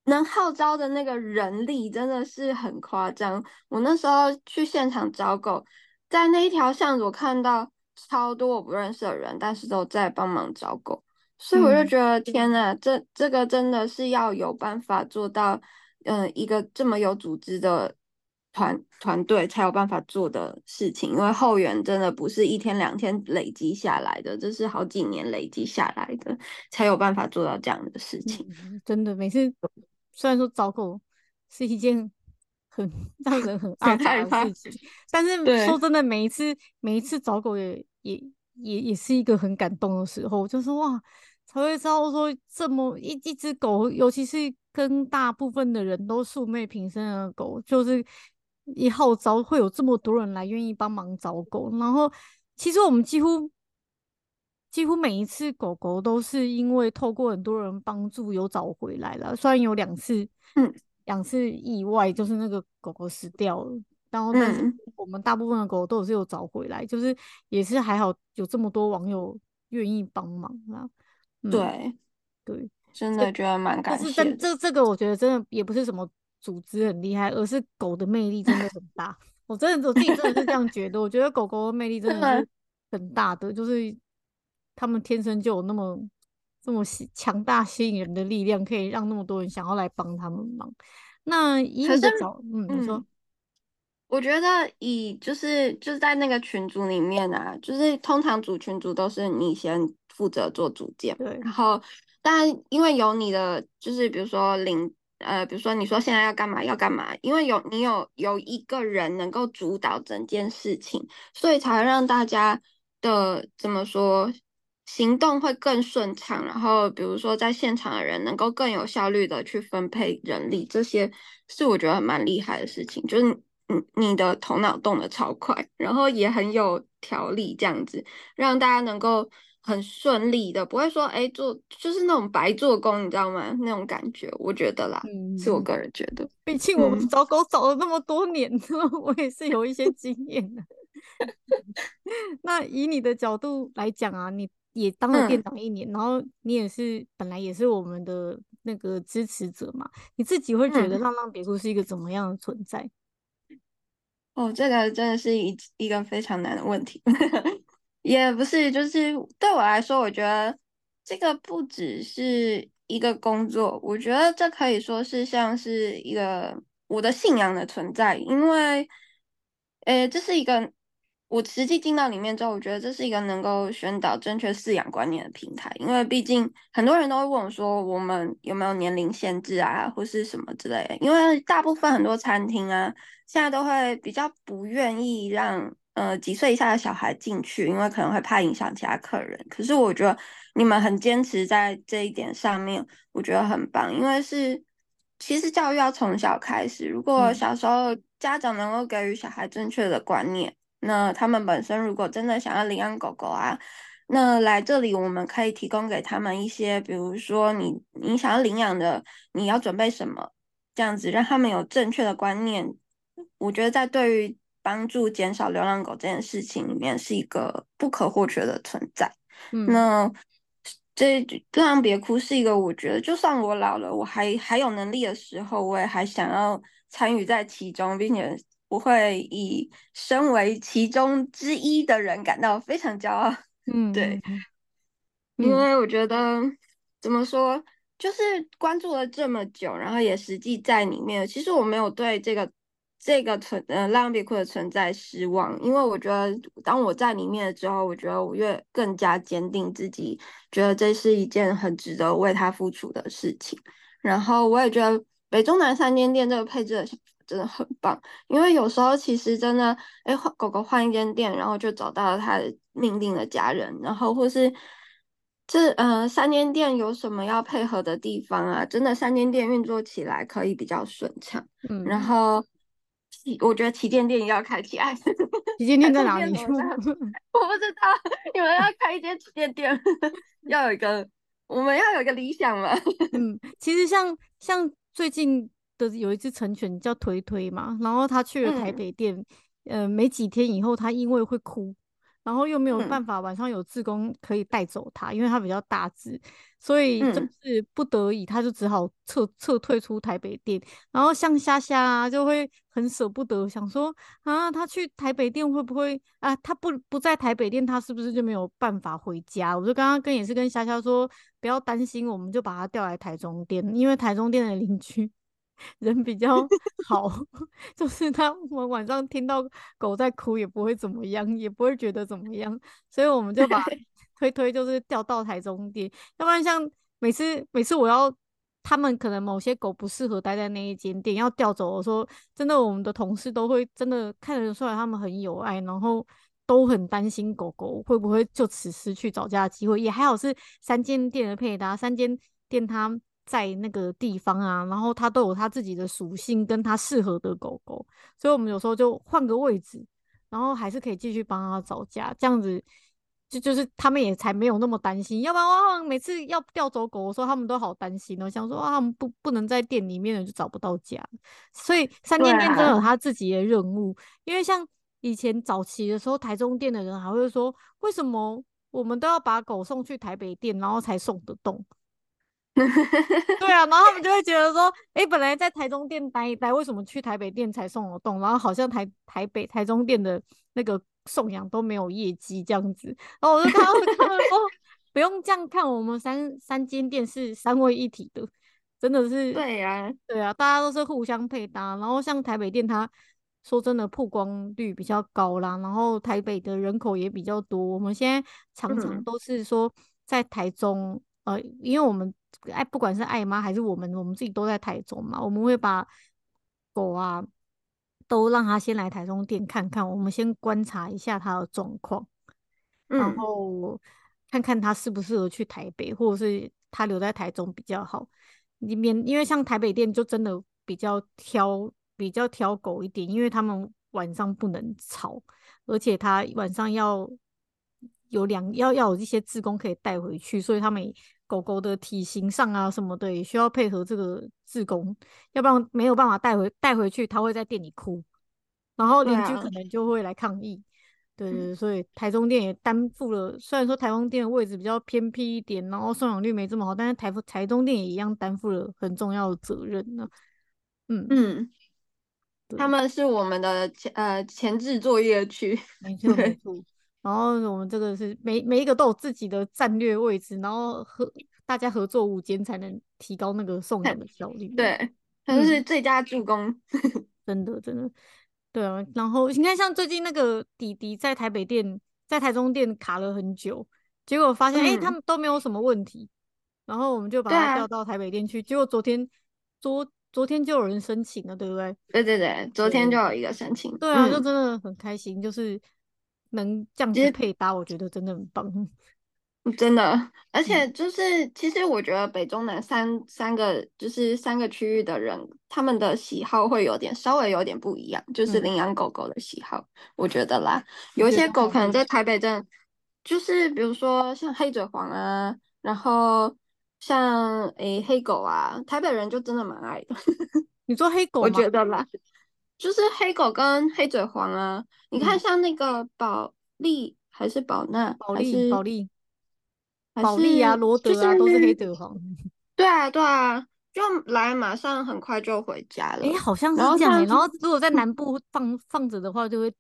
B: 能号召的那个人力真的是很夸张。我那时候去现场找狗，在那一条巷子我看到超多我不认识的人，但是都在帮忙找狗，所以我就觉得、嗯、天呐，这这个真的是要有办法做到，嗯、呃，一个这么有组织的。团团队才有办法做的事情，因为后援真的不是一天两天累积下来的，这是好几年累积下来的，才有办法做到这样的事情。
A: 嗯、真的，每次虽然说找狗是一件很 让人很害怕的事情，但是说真的，每一次每一次找狗也也也也是一个很感动的时候，就是哇，才会知道说这么一一只狗，尤其是跟大部分的人都素昧平生的狗，就是。一号召会有这么多人来愿意帮忙找狗，然后其实我们几乎几乎每一次狗狗都是因为透过很多人帮助有找回来了，虽然有两次，嗯，两次意外，就是那个狗狗死掉了，然后但是我们大部分的狗都是有找回来，就是也是还好有这么多网友愿意帮忙啦，
B: 嗯、对对，真的觉得蛮感谢。
A: 是这这这个我觉得真的也不是什么。组织很厉害，而是狗的魅力真的很大。我真的我自己真的是这样觉得。我觉得狗狗的魅力真的是 很大的，就是他们天生就有那么这么强大吸引人的力量，可以让那么多人想要来帮他们忙。那以你的角，嗯，你说，
B: 我觉得以就是就是在那个群组里面啊，就是通常组群组都是你先负责做组建，
A: 对，
B: 然后但因为有你的，就是比如说领。呃，比如说你说现在要干嘛要干嘛，因为有你有有一个人能够主导整件事情，所以才会让大家的怎么说行动会更顺畅。然后比如说在现场的人能够更有效率的去分配人力，这些是我觉得蛮厉害的事情。就是你你的头脑动得超快，然后也很有条理，这样子让大家能够。很顺利的，不会说哎做就是那种白做工，你知道吗？那种感觉，我觉得啦，嗯、是我个人觉得。
A: 毕竟我们找狗找了那么多年，嗯、我也是有一些经验的。那以你的角度来讲啊，你也当了店长一年，嗯、然后你也是本来也是我们的那个支持者嘛，你自己会觉得浪浪别墅是一个怎么样的存在？
B: 嗯、哦，这个真的是一一个非常难的问题。也不是，就是对我来说，我觉得这个不只是一个工作，我觉得这可以说是像是一个我的信仰的存在，因为，诶，这是一个。我实际进到里面之后，我觉得这是一个能够宣导正确饲养观念的平台，因为毕竟很多人都会问我说，我们有没有年龄限制啊，或是什么之类的。因为大部分很多餐厅啊，现在都会比较不愿意让呃几岁以下的小孩进去，因为可能会怕影响其他客人。可是我觉得你们很坚持在这一点上面，我觉得很棒，因为是其实教育要从小开始，如果小时候家长能够给予小孩正确的观念。那他们本身如果真的想要领养狗狗啊，那来这里我们可以提供给他们一些，比如说你你想要领养的，你要准备什么，这样子让他们有正确的观念。我觉得在对于帮助减少流浪狗这件事情里面是一个不可或缺的存在。嗯，那这这样别哭是一个，我觉得就算我老了，我还还有能力的时候，我也还想要参与在其中，并且。我会以身为其中之一的人感到非常骄傲。嗯，对，嗯、因为我觉得怎么说，就是关注了这么久，然后也实际在里面。其实我没有对这个这个存呃浪浪别哭的存在失望，因为我觉得当我在里面了之后，我觉得我越更加坚定自己，觉得这是一件很值得为他付出的事情。然后我也觉得北中南三间店这个配置的。真的很棒，因为有时候其实真的，哎，换狗狗换一间店，然后就找到了他的命定的家人，然后或是这呃三间店有什么要配合的地方啊？真的三间店运作起来可以比较顺畅。嗯，然后我觉得旗舰店也要开起来。
A: 旗舰店在哪里？
B: 我不知道，你们要开一间旗舰店，要有一个，我们要有一个理想嘛。
A: 嗯，其实像像最近。的有一只成犬叫推推嘛，然后他去了台北店，嗯、呃，没几天以后，他因为会哭，然后又没有办法晚上有志工可以带走他，嗯、因为他比较大只，所以就是不得已，他就只好撤撤退出台北店。然后像虾虾啊，就会很舍不得，想说啊，他去台北店会不会啊？他不不在台北店，他是不是就没有办法回家？我就刚刚跟也是跟虾虾说，不要担心，我们就把他调来台中店，因为台中店的邻居。人比较好，就是他们晚上听到狗在哭也不会怎么样，也不会觉得怎么样，所以我们就把 推推就是调到台中店，要不然像每次每次我要他们可能某些狗不适合待在那一间店要调走，我说真的，我们的同事都会真的看得出来他们很有爱，然后都很担心狗狗会不会就此失去找家的机会，也还好是三间店的配搭，三间店它。在那个地方啊，然后它都有它自己的属性，跟它适合的狗狗，所以我们有时候就换个位置，然后还是可以继续帮它找家，这样子就就是他们也才没有那么担心。要不然哇，每次要调走狗的时候，他们都好担心哦，想说啊，他们不不能在店里面了，就找不到家。所以三店店真的有他自己的任务，啊、因为像以前早期的时候，台中店的人还会说，为什么我们都要把狗送去台北店，然后才送得动？对啊，然后他们就会觉得说，哎、欸，本来在台中店待一待，为什么去台北店才送得动？然后好像台台北、台中店的那个送养都没有业绩这样子。然后我就看到他们说，不用这样看，我们三三间店是三位一体的，真的是。对呀、啊，对啊，大家都是互相配搭。然后像台北店，它说真的曝光率比较高啦，然后台北的人口也比较多。我们现在常常都是说在台中，嗯、呃，因为我们。爱不管是爱妈还是我们，我们自己都在台中嘛，我们会把狗啊都让他先来台中店看看，我们先观察一下他的状况，嗯、然后看看他适不适合去台北，或者是他留在台中比较好。里面因为像台北店就真的比较挑，比较挑狗一点，因为他们晚上不能吵，而且他晚上要有两要要有一些志工可以带回去，所以他们。狗狗的体型上啊什么的也需要配合这个志工，要不然没有办法带回带回去，它会在店里哭，然后邻居可能就会来抗议。对，啊、对对，所以台中店也担负了，虽然说台中店的位置比较偏僻一点，然后送养率没这么好，但是台台中店也一样担负了很重要的责任呢。嗯嗯，
B: 他们是我们的前呃前置作业区，
A: 没错没错。然后我们这个是每每一个都有自己的战略位置，然后和大家合作无间才能提高那个送养的效率。
B: 对，他就是最佳助攻，嗯、
A: 真的真的。对啊，然后你看，像最近那个弟弟在台北店、在台中店卡了很久，结果发现哎、嗯，他们都没有什么问题，然后我们就把他调到台北店去。结果昨天昨昨天就有人申请了，对不对？
B: 对对对，昨天就有一个申请。
A: 对啊，就真的很开心，就是能这样子配搭，我觉得真的很棒。
B: 真的，而且就是，其实我觉得北中南三三个就是三个区域的人，他们的喜好会有点稍微有点不一样，就是领养狗狗的喜好，嗯、我觉得啦，有一些狗可能在台北镇，就是比如说像黑嘴黄啊，然后像诶、欸、黑狗啊，台北人就真的蛮爱的。
A: 你说黑狗，
B: 我觉得啦，就是黑狗跟黑嘴黄啊，你看像那个宝莉还是宝娜，
A: 宝莉宝莉。保利啊，罗德啊，
B: 就是，
A: 都是黑嘴黄。
B: 对啊，对啊，就来马上很快就回家了。
A: 哎、欸，好像是这样，欸然。然后如果在南部 放放着的话，就会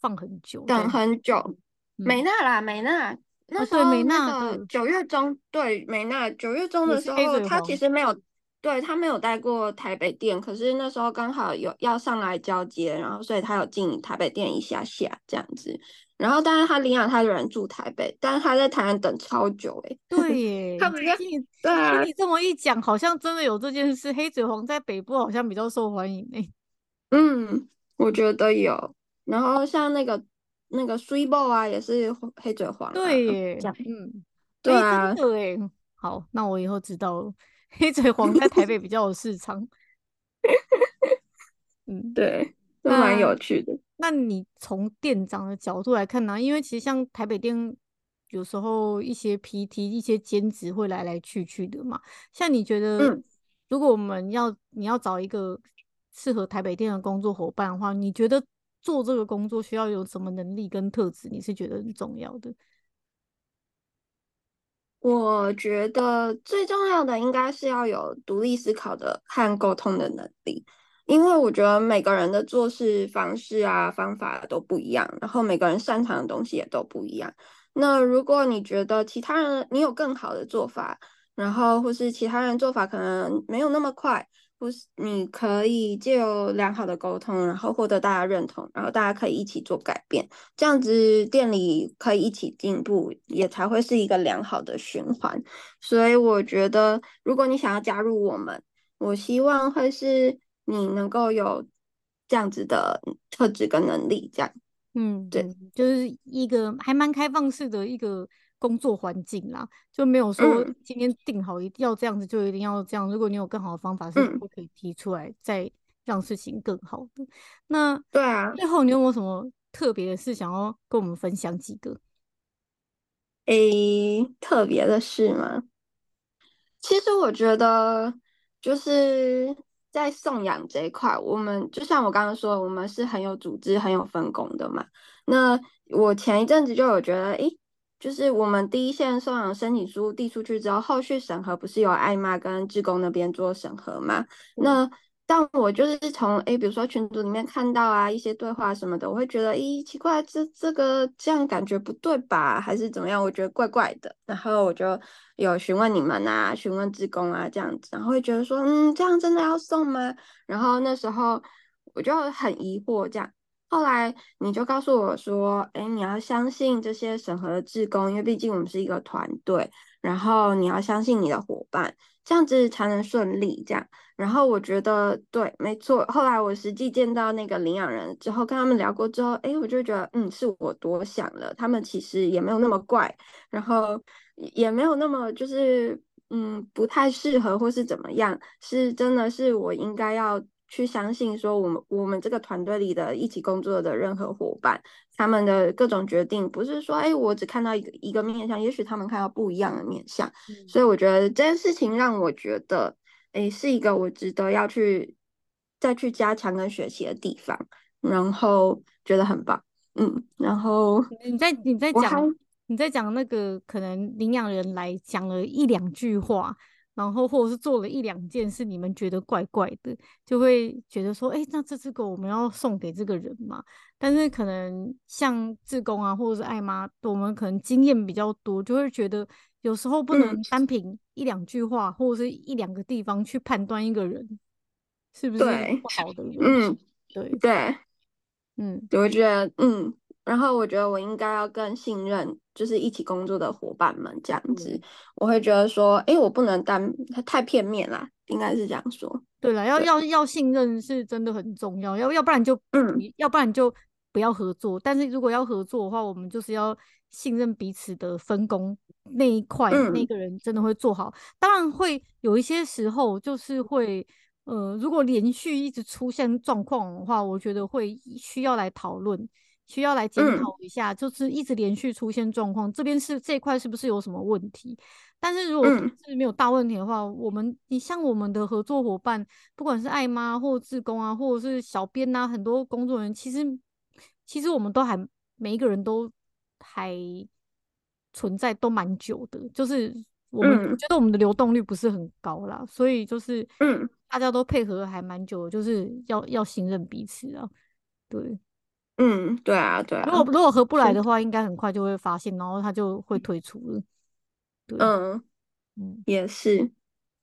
A: 放很久，
B: 等很久。美娜啦，美娜，那时候美娜九月中，对，美娜九月中的时候，他其实没有。对，他没有带过台北店，可是那时候刚好有要上来交接，然后所以他有进台北店一下下这样子。然后，但是他领养他的人住台北，但是他在台南等超久 哎。
A: 对耶，
B: 他不是对啊，
A: 你这么一讲，好像真的有这件事。黑嘴黄在北部好像比较受欢迎哎。
B: 嗯，我觉得有。然后像那个那个 Sweet Boy 啊，也是黑嘴黄、啊。
A: 对耶，嗯，对啊，对。好，那我以后知道了。黑嘴黄在台北比较有市场，
B: 嗯，对，都蛮有趣的。
A: 那，那你从店长的角度来看呢、啊？因为其实像台北店，有时候一些 PT、一些兼职会来来去去的嘛。像你觉得，嗯、如果我们要你要找一个适合台北店的工作伙伴的话，你觉得做这个工作需要有什么能力跟特质？你是觉得很重要的？
B: 我觉得最重要的应该是要有独立思考的和沟通的能力，因为我觉得每个人的做事方式啊、方法都不一样，然后每个人擅长的东西也都不一样。那如果你觉得其他人你有更好的做法，然后或是其他人做法可能没有那么快。不是，你可以借由良好的沟通，然后获得大家认同，然后大家可以一起做改变，这样子店里可以一起进步，也才会是一个良好的循环。所以我觉得，如果你想要加入我们，我希望会是你能够有这样子的特质跟能力，这样。
A: 嗯，对，就是一个还蛮开放式的一个。工作环境啦，就没有说今天定好一定要这样子，就一定要这样。如果你有更好的方法，是不可以提出来，再让事情更好的。嗯、那
B: 对啊，
A: 最后你有没有什么特别的事想要跟我们分享几个？
B: 诶，特别的事吗？其实我觉得就是在送养这一块，我们就像我刚刚说，我们是很有组织、很有分工的嘛。那我前一阵子就有觉得，诶。就是我们第一线送养申请书递出去之后，后续审核不是由艾妈跟志工那边做审核吗？嗯、那但我就是从诶，比如说群组里面看到啊一些对话什么的，我会觉得咦奇怪，这这个这样感觉不对吧？还是怎么样？我觉得怪怪的。然后我就有询问你们啊，询问志工啊这样子，然后会觉得说嗯，这样真的要送吗？然后那时候我就很疑惑这样。后来你就告诉我说：“哎，你要相信这些审核的志工，因为毕竟我们是一个团队。然后你要相信你的伙伴，这样子才能顺利。这样，然后我觉得对，没错。后来我实际见到那个领养人之后，跟他们聊过之后，哎，我就觉得，嗯，是我多想了。他们其实也没有那么怪，然后也没有那么就是，嗯，不太适合或是怎么样，是真的是我应该要。”去相信说，我们我们这个团队里的一起工作的任何伙伴，他们的各种决定，不是说，哎，我只看到一个一个面相，也许他们看到不一样的面相。嗯。所以我觉得这件事情让我觉得，哎，是一个我值得要去再去加强跟学习的地方，然后觉得很棒。嗯，然后
A: 你在你在讲你在讲那个可能领养人来讲了一两句话。然后，或者是做了一两件事，你们觉得怪怪的，就会觉得说，哎，那这只狗我们要送给这个人嘛？但是可能像志工啊，或者是爱妈，我们可能经验比较多，就会觉得有时候不能单凭一两句话、嗯、或者是一两个地方去判断一个人是不是不好的 人。
B: 嗯，
A: 对
B: 对，
A: 嗯，
B: 我觉得嗯，然后我觉得我应该要更信任，就是一起工作的伙伴们这样子。嗯、我会觉得说，哎，我不能单太片面啦，应该是这样说。
A: 对了，要要要信任是真的很重要，要要不然就嗯，要不然就不要合作。但是如果要合作的话，我们就是要信任彼此的分工那一块，嗯、那个人真的会做好。当然会有一些时候就是会呃，如果连续一直出现状况的话，我觉得会需要来讨论，需要来检讨一下，嗯、就是一直连续出现状况，这边是这一块是不是有什么问题？但是如果是没有大问题的话，嗯、我们你像我们的合作伙伴，不管是爱妈或志工啊，或者是小编啊，很多工作人员，其实其实我们都还每一个人都还存在，都蛮久的。就是我们、嗯、我觉得我们的流动率不是很高啦，所以就是嗯，大家都配合还蛮久的，就是要要信任彼此啊。对，
B: 嗯，对啊，对啊。
A: 如果如果合不来的话，应该很快就会发现，然后他就会退出了。对
B: 嗯，嗯，也是。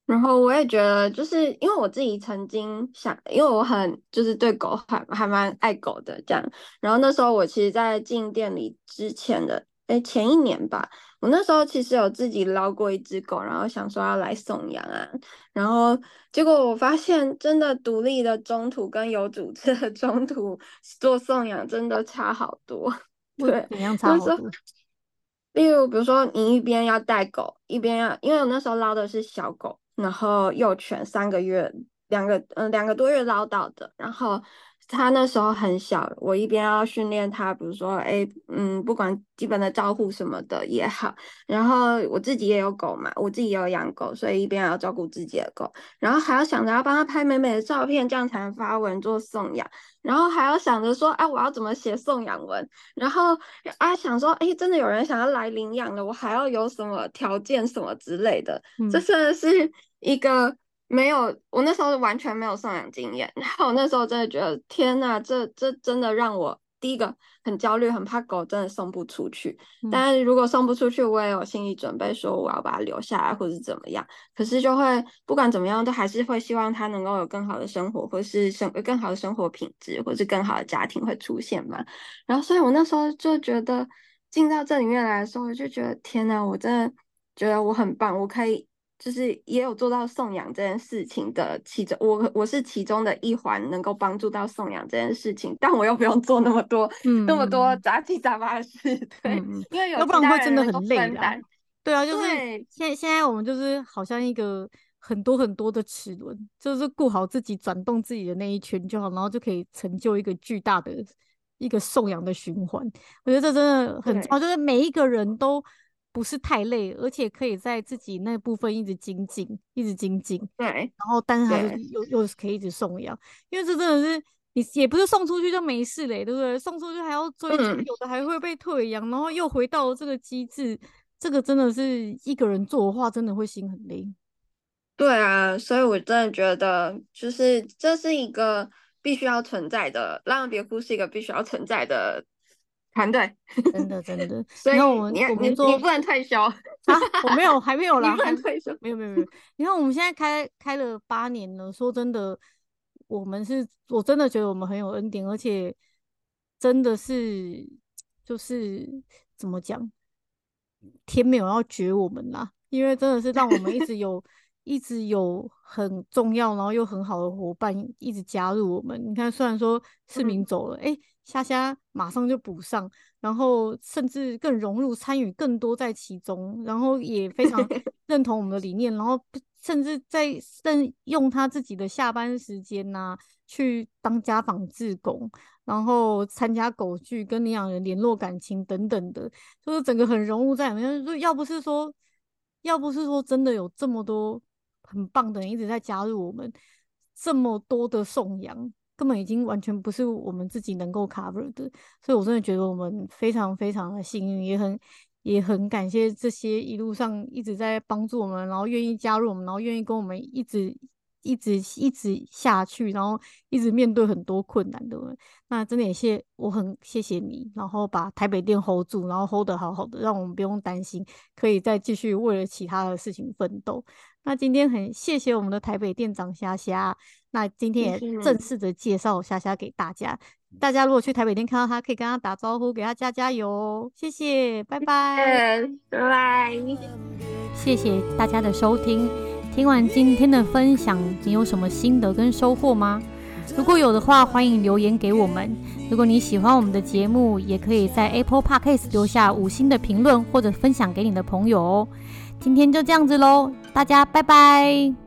B: 然后我也觉得，就是因为我自己曾经想，因为我很就是对狗还还蛮爱狗的这样。然后那时候我其实，在进店里之前的，哎，前一年吧，我那时候其实有自己捞过一只狗，然后想说要来送养啊。然后结果我发现，真的独立的中途跟有组织的中途做送养真的差好多。对，
A: 怎样差好多？
B: 例如，比如说你一边要带狗，一边要，因为我那时候捞的是小狗，然后幼犬三个月，两个嗯两个多月捞到的，然后。他那时候很小，我一边要训练他，比如说，哎，嗯，不管基本的招呼什么的也好，然后我自己也有狗嘛，我自己也有养狗，所以一边要照顾自己的狗，然后还要想着要帮他拍美美的照片，这样才能发文做送养，然后还要想着说，哎，我要怎么写送养文，然后啊想说，哎，真的有人想要来领养了，我还要有什么条件什么之类的，嗯、这真的是一个。没有，我那时候完全没有送养经验，然后我那时候真的觉得天呐，这这真的让我第一个很焦虑，很怕狗真的送不出去。嗯、但是如果送不出去，我也有心理准备，说我要把它留下来或者怎么样。可是就会不管怎么样，都还是会希望它能够有更好的生活，或是生更好的生活品质，或是更好的家庭会出现嘛。然后所以我那时候就觉得进到这里面来的时候，我就觉得天呐，我真的觉得我很棒，我可以。就是也有做到送养这件事情的其中，我我是其中的一环，能够帮助到送养这件事情，但我又不用做那么多，嗯、那么多杂七杂八的事，对，嗯、因为有要不然会真的很累啊。
A: 对啊，就是现在现在我们就是好像一个很多很多的齿轮，就是顾好自己转动自己的那一圈就好，然后就可以成就一个巨大的一个送养的循环。我觉得这真的很重要，就是每一个人都。不是太累，而且可以在自己那部分一直精进，一直精进。
B: 对，
A: 然后但是还是又又是可以一直送养，因为这真的是你也不是送出去就没事嘞，对不对？送出去还要追，嗯、有的还会被退养，然后又回到这个机制，这个真的是一个人做的话，真的会心很累。
B: 对啊，所以我真的觉得，就是这是一个必须要存在的，浪浪别哭是一个必须要存在的。团队
A: 真的真的，
B: 所以我们你我们做你不能退休 啊！
A: 我没有，还没有 啦，
B: 你不能退休，
A: 没有没有没有。你看我们现在开开了八年了，说真的，我们是我真的觉得我们很有恩典，而且真的是就是怎么讲，天没有要绝我们啦，因为真的是让我们一直有一直有很重要，然后又很好的伙伴一直加入我们。你看，虽然说市民走了，哎、嗯。虾虾马上就补上，然后甚至更融入参与更多在其中，然后也非常 认同我们的理念，然后甚至在任用他自己的下班时间呐、啊，去当家访志工，然后参加狗聚，跟领养人联络感情等等的，就是整个很融入在里面。要不是说，要不是说真的有这么多很棒的人一直在加入我们，这么多的颂扬。根本已经完全不是我们自己能够 cover 的，所以我真的觉得我们非常非常的幸运，也很也很感谢这些一路上一直在帮助我们，然后愿意加入我们，然后愿意跟我们一直一直一直下去，然后一直面对很多困难，的人？那真的也谢我很谢谢你，然后把台北店 hold 住，然后 hold 得好好的，让我们不用担心，可以再继续为了其他的事情奋斗。那今天很谢谢我们的台北店长霞霞，那今天也正式的介绍霞霞给大家。大家如果去台北店看到他，可以跟他打招呼，给他加加油。谢谢，拜拜，
B: 拜拜。
A: 谢谢大家的收听。听完今天的分享，你有什么心得跟收获吗？如果有的话，欢迎留言给我们。如果你喜欢我们的节目，也可以在 Apple Podcast 留下五星的评论，或者分享给你的朋友哦。今天就这样子喽，大家拜拜。